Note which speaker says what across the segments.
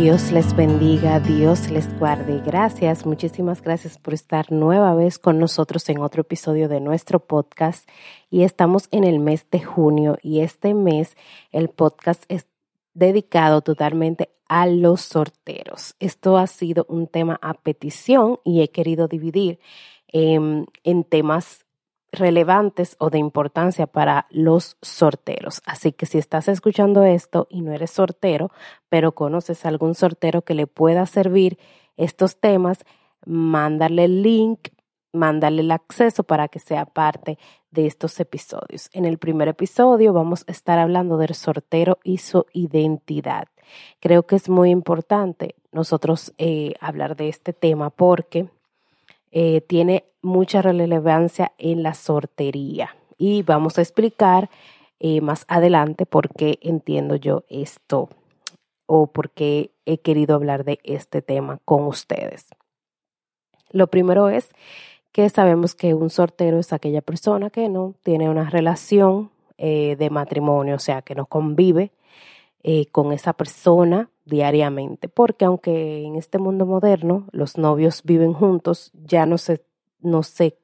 Speaker 1: Dios les bendiga, Dios les guarde. Gracias, muchísimas gracias por estar nueva vez con nosotros en otro episodio de nuestro podcast. Y estamos en el mes de junio y este mes el podcast es dedicado totalmente a los sorteros. Esto ha sido un tema a petición y he querido dividir em, en temas relevantes o de importancia para los sorteros. Así que si estás escuchando esto y no eres sortero, pero conoces algún sortero que le pueda servir estos temas, mándale el link, mándale el acceso para que sea parte de estos episodios. En el primer episodio vamos a estar hablando del sortero y su identidad. Creo que es muy importante nosotros eh, hablar de este tema porque eh, tiene mucha relevancia en la sortería. Y vamos a explicar eh, más adelante por qué entiendo yo esto o por qué he querido hablar de este tema con ustedes. Lo primero es que sabemos que un sortero es aquella persona que no tiene una relación eh, de matrimonio, o sea, que no convive con esa persona diariamente, porque aunque en este mundo moderno los novios viven juntos, ya no se, no se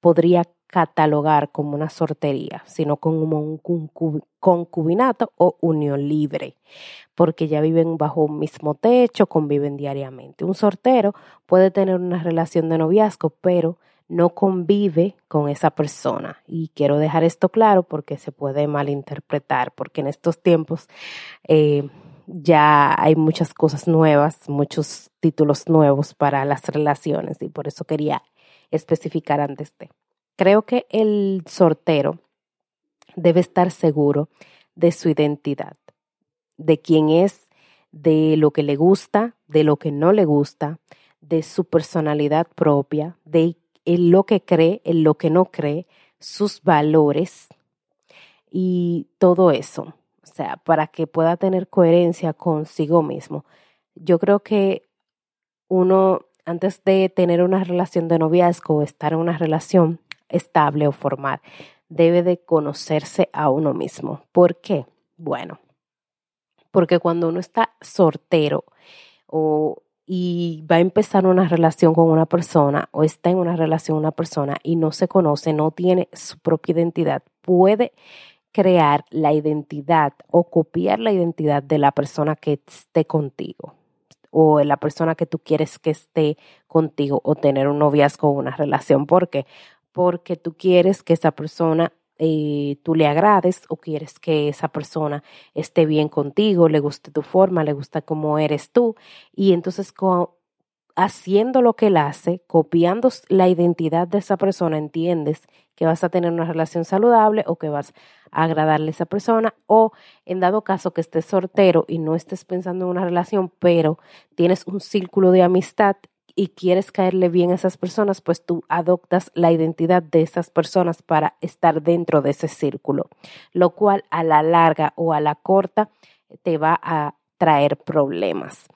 Speaker 1: podría catalogar como una sortería, sino como un concubinato o unión libre, porque ya viven bajo un mismo techo, conviven diariamente. Un sortero puede tener una relación de noviazgo, pero no convive con esa persona. Y quiero dejar esto claro porque se puede malinterpretar, porque en estos tiempos eh, ya hay muchas cosas nuevas, muchos títulos nuevos para las relaciones y por eso quería especificar antes de. Creo que el sortero debe estar seguro de su identidad, de quién es, de lo que le gusta, de lo que no le gusta, de su personalidad propia, de lo que cree, en lo que no cree, sus valores y todo eso o sea, para que pueda tener coherencia consigo mismo. Yo creo que uno, antes de tener una relación de noviazgo o estar en una relación estable o formal, debe de conocerse a uno mismo. ¿Por qué? Bueno, porque cuando uno está soltero o y va a empezar una relación con una persona o está en una relación con una persona y no se conoce, no tiene su propia identidad, puede crear la identidad o copiar la identidad de la persona que esté contigo o la persona que tú quieres que esté contigo o tener un noviazgo o una relación. ¿Por qué? Porque tú quieres que esa persona eh, tú le agrades o quieres que esa persona esté bien contigo, le guste tu forma, le gusta cómo eres tú. Y entonces haciendo lo que él hace, copiando la identidad de esa persona, entiendes que vas a tener una relación saludable o que vas a agradarle a esa persona o en dado caso que estés soltero y no estés pensando en una relación, pero tienes un círculo de amistad y quieres caerle bien a esas personas, pues tú adoptas la identidad de esas personas para estar dentro de ese círculo, lo cual a la larga o a la corta te va a traer problemas.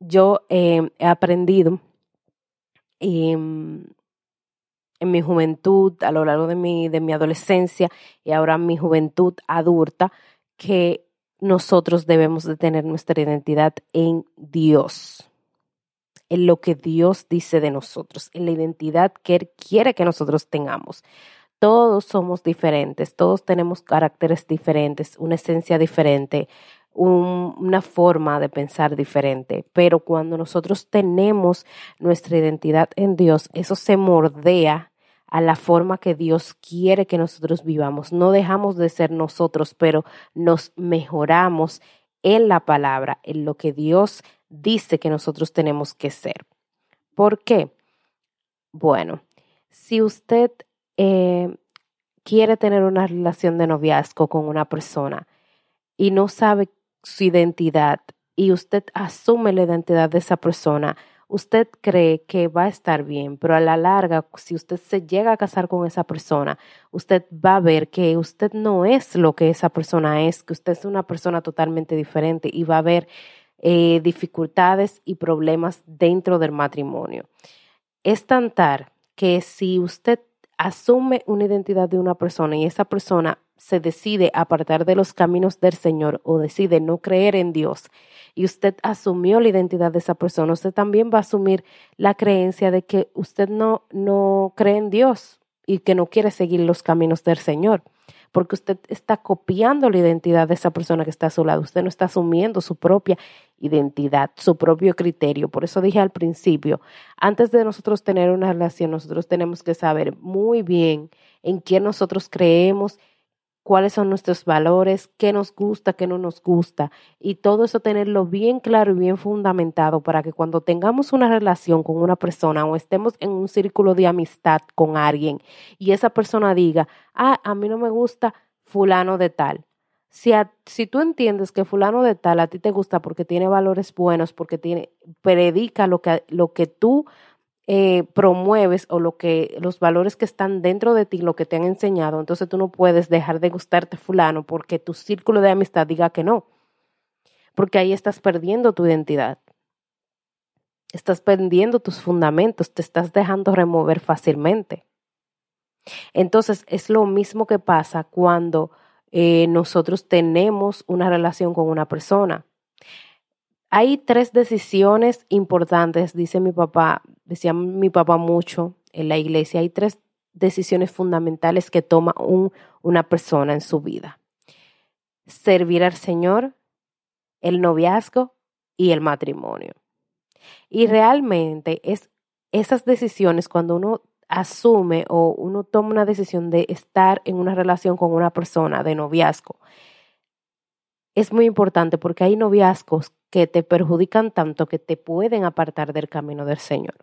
Speaker 1: Yo eh, he aprendido em, en mi juventud, a lo largo de mi, de mi adolescencia y ahora mi juventud adulta, que nosotros debemos de tener nuestra identidad en Dios, en lo que Dios dice de nosotros, en la identidad que Él quiere que nosotros tengamos. Todos somos diferentes, todos tenemos caracteres diferentes, una esencia diferente, una forma de pensar diferente, pero cuando nosotros tenemos nuestra identidad en Dios, eso se mordea a la forma que Dios quiere que nosotros vivamos. No dejamos de ser nosotros, pero nos mejoramos en la palabra, en lo que Dios dice que nosotros tenemos que ser. ¿Por qué? Bueno, si usted eh, quiere tener una relación de noviazgo con una persona y no sabe su identidad y usted asume la identidad de esa persona, usted cree que va a estar bien, pero a la larga, si usted se llega a casar con esa persona, usted va a ver que usted no es lo que esa persona es, que usted es una persona totalmente diferente y va a haber eh, dificultades y problemas dentro del matrimonio. Es tantar que si usted asume una identidad de una persona y esa persona se decide apartar de los caminos del Señor o decide no creer en Dios y usted asumió la identidad de esa persona, usted también va a asumir la creencia de que usted no, no cree en Dios y que no quiere seguir los caminos del Señor porque usted está copiando la identidad de esa persona que está a su lado. Usted no está asumiendo su propia identidad, su propio criterio. Por eso dije al principio, antes de nosotros tener una relación, nosotros tenemos que saber muy bien en quién nosotros creemos cuáles son nuestros valores, qué nos gusta, qué no nos gusta. Y todo eso tenerlo bien claro y bien fundamentado para que cuando tengamos una relación con una persona o estemos en un círculo de amistad con alguien y esa persona diga, ah, a mí no me gusta fulano de tal. Si, si tú entiendes que fulano de tal a ti te gusta porque tiene valores buenos, porque tiene, predica lo que, lo que tú eh, promueves o lo que los valores que están dentro de ti, lo que te han enseñado, entonces tú no puedes dejar de gustarte fulano porque tu círculo de amistad diga que no, porque ahí estás perdiendo tu identidad, estás perdiendo tus fundamentos, te estás dejando remover fácilmente. Entonces es lo mismo que pasa cuando eh, nosotros tenemos una relación con una persona. Hay tres decisiones importantes, dice mi papá, decía mi papá mucho en la iglesia, hay tres decisiones fundamentales que toma una persona en su vida. Servir al Señor, el noviazgo y el matrimonio. Y realmente es esas decisiones cuando uno asume o uno toma una decisión de estar en una relación con una persona de noviazgo, es muy importante porque hay noviazgos que te perjudican tanto que te pueden apartar del camino del Señor.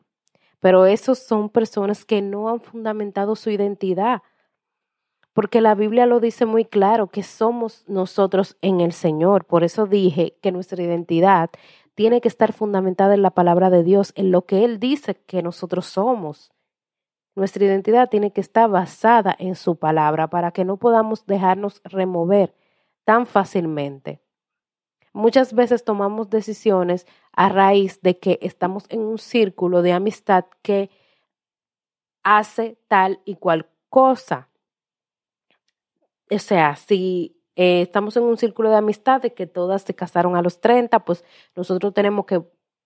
Speaker 1: Pero esos son personas que no han fundamentado su identidad, porque la Biblia lo dice muy claro que somos nosotros en el Señor. Por eso dije que nuestra identidad tiene que estar fundamentada en la palabra de Dios, en lo que Él dice que nosotros somos. Nuestra identidad tiene que estar basada en su palabra para que no podamos dejarnos remover tan fácilmente. Muchas veces tomamos decisiones a raíz de que estamos en un círculo de amistad que hace tal y cual cosa. O sea, si eh, estamos en un círculo de amistad de que todas se casaron a los 30, pues nosotros tenemos que,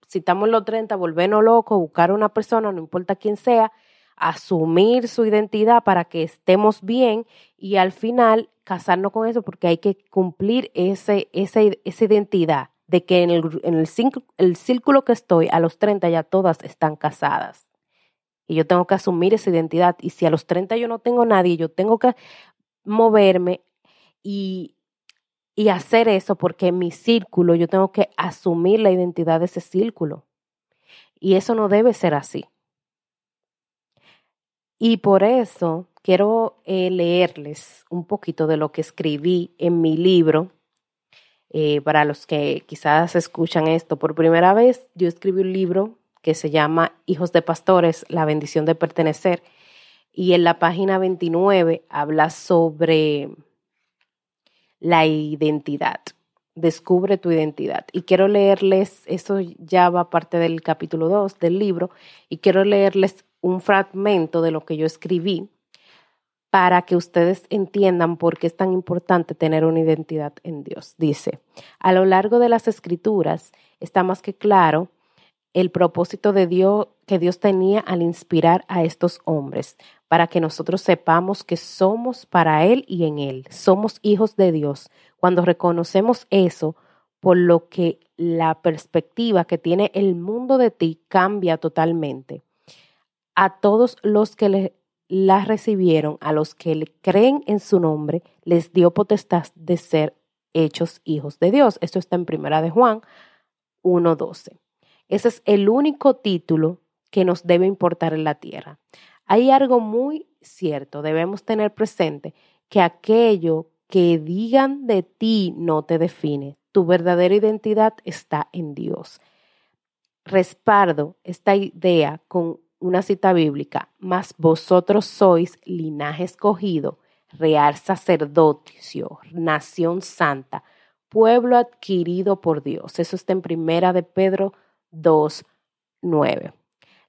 Speaker 1: si estamos en los 30, volvernos locos, buscar a una persona, no importa quién sea, asumir su identidad para que estemos bien y al final casarnos con eso porque hay que cumplir ese, esa identidad de que en, el, en el, el círculo que estoy a los 30 ya todas están casadas. Y yo tengo que asumir esa identidad. Y si a los 30 yo no tengo nadie, yo tengo que moverme y, y hacer eso porque en mi círculo yo tengo que asumir la identidad de ese círculo. Y eso no debe ser así. Y por eso quiero eh, leerles un poquito de lo que escribí en mi libro. Eh, para los que quizás escuchan esto por primera vez, yo escribí un libro que se llama Hijos de Pastores, la bendición de pertenecer. Y en la página 29 habla sobre la identidad. Descubre tu identidad. Y quiero leerles, eso ya va parte del capítulo 2 del libro, y quiero leerles un fragmento de lo que yo escribí para que ustedes entiendan por qué es tan importante tener una identidad en Dios. Dice, a lo largo de las escrituras está más que claro el propósito de Dios que Dios tenía al inspirar a estos hombres, para que nosotros sepamos que somos para Él y en Él, somos hijos de Dios. Cuando reconocemos eso, por lo que la perspectiva que tiene el mundo de ti cambia totalmente a todos los que le, la recibieron, a los que le creen en su nombre, les dio potestad de ser hechos hijos de Dios. Esto está en Primera de Juan 1.12. Ese es el único título que nos debe importar en la tierra. Hay algo muy cierto, debemos tener presente que aquello que digan de ti no te define. Tu verdadera identidad está en Dios. Respaldo esta idea con una cita bíblica, mas vosotros sois linaje escogido, real sacerdocio, nación santa, pueblo adquirido por Dios. Eso está en primera de Pedro 2, 9.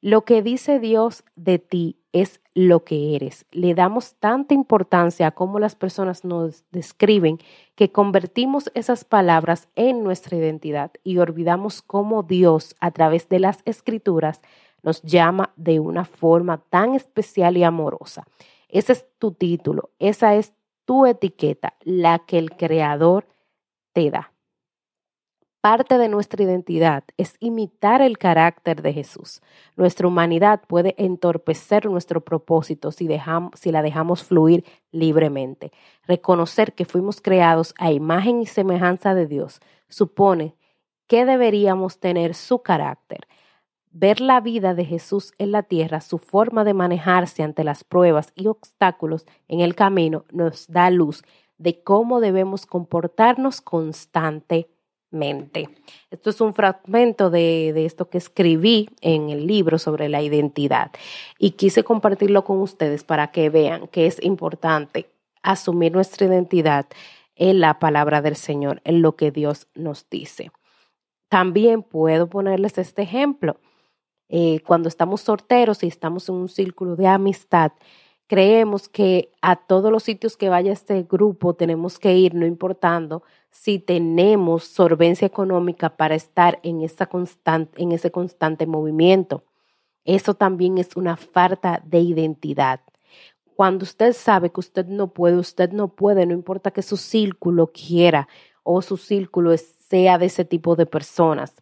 Speaker 1: Lo que dice Dios de ti es lo que eres. Le damos tanta importancia a cómo las personas nos describen que convertimos esas palabras en nuestra identidad y olvidamos cómo Dios a través de las escrituras nos llama de una forma tan especial y amorosa. Ese es tu título, esa es tu etiqueta, la que el Creador te da. Parte de nuestra identidad es imitar el carácter de Jesús. Nuestra humanidad puede entorpecer nuestro propósito si, dejamos, si la dejamos fluir libremente. Reconocer que fuimos creados a imagen y semejanza de Dios supone que deberíamos tener su carácter. Ver la vida de Jesús en la tierra, su forma de manejarse ante las pruebas y obstáculos en el camino, nos da luz de cómo debemos comportarnos constantemente mente. Esto es un fragmento de, esto que escribí en el libro sobre la identidad y quise compartirlo con ustedes para que vean que es importante asumir nuestra identidad en la palabra del Señor, en lo que Dios nos dice. También puedo ponerles este ejemplo. Eh, cuando estamos solteros y estamos en un círculo de amistad, creemos que a todos los sitios que vaya este grupo tenemos que ir, no importando si tenemos solvencia económica para estar en, esa constante, en ese constante movimiento. Eso también es una falta de identidad. Cuando usted sabe que usted no puede, usted no puede, no importa que su círculo quiera o su círculo sea de ese tipo de personas.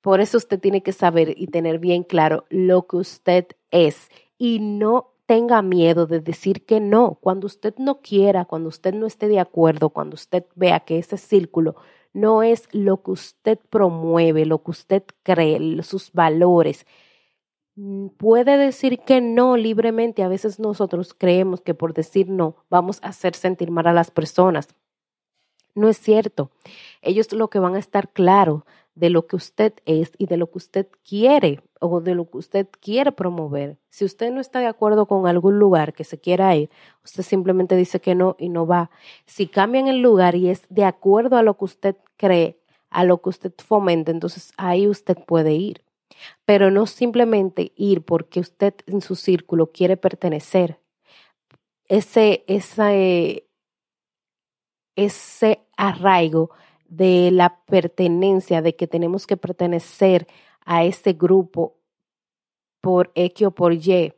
Speaker 1: Por eso usted tiene que saber y tener bien claro lo que usted es y no tenga miedo de decir que no. Cuando usted no quiera, cuando usted no esté de acuerdo, cuando usted vea que ese círculo no es lo que usted promueve, lo que usted cree, sus valores, mm, puede decir que no libremente. A veces nosotros creemos que por decir no vamos a hacer sentir mal a las personas. No es cierto. Ellos lo que van a estar claros de lo que usted es y de lo que usted quiere o de lo que usted quiere promover. Si usted no está de acuerdo con algún lugar que se quiera ir, usted simplemente dice que no y no va. Si cambian el lugar y es de acuerdo a lo que usted cree, a lo que usted fomenta, entonces ahí usted puede ir. Pero no simplemente ir porque usted en su círculo quiere pertenecer. Ese, ese, ese arraigo de la pertenencia, de que tenemos que pertenecer a ese grupo por X o por Y,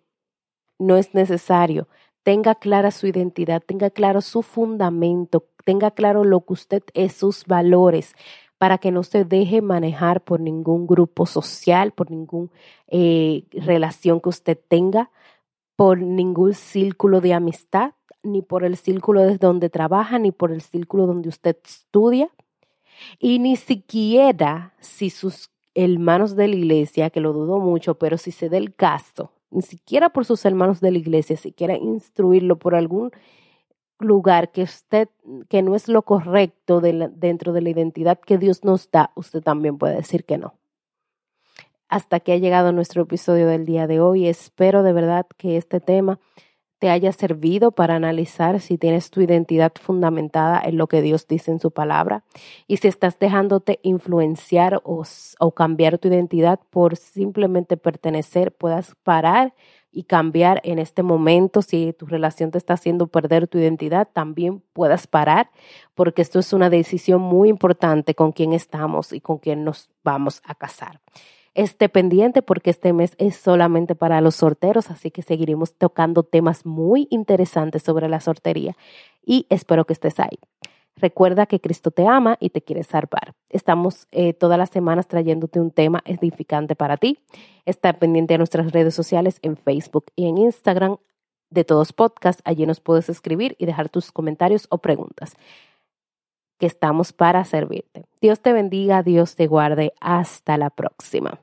Speaker 1: no es necesario. Tenga clara su identidad, tenga claro su fundamento, tenga claro lo que usted es, sus valores, para que no se deje manejar por ningún grupo social, por ninguna eh, relación que usted tenga, por ningún círculo de amistad, ni por el círculo desde donde trabaja, ni por el círculo donde usted estudia, y ni siquiera si sus hermanos de la iglesia, que lo dudo mucho, pero si se dé el caso, ni siquiera por sus hermanos de la iglesia, si quiere instruirlo por algún lugar que usted, que no es lo correcto dentro de la identidad que Dios nos da, usted también puede decir que no. Hasta que ha llegado nuestro episodio del día de hoy. Espero de verdad que este tema te haya servido para analizar si tienes tu identidad fundamentada en lo que Dios dice en su palabra y si estás dejándote influenciar o, cambiar tu identidad por simplemente pertenecer, puedas parar y cambiar en este momento. Si tu relación te está haciendo perder tu identidad, también puedas parar, porque esto es una decisión muy importante con quién estamos y con quién nos vamos a casar esté pendiente porque este mes es solamente para los sorteros, así que seguiremos tocando temas muy interesantes sobre la sortería y espero que estés ahí. Recuerda que Cristo te ama y te quiere salvar. Estamos eh, todas las semanas trayéndote un tema edificante para ti. Está pendiente de nuestras redes sociales en Facebook y en Instagram de todos podcasts. Allí nos puedes escribir y dejar tus comentarios o preguntas que estamos para servirte. Dios te bendiga, Dios te guarde. Hasta la próxima.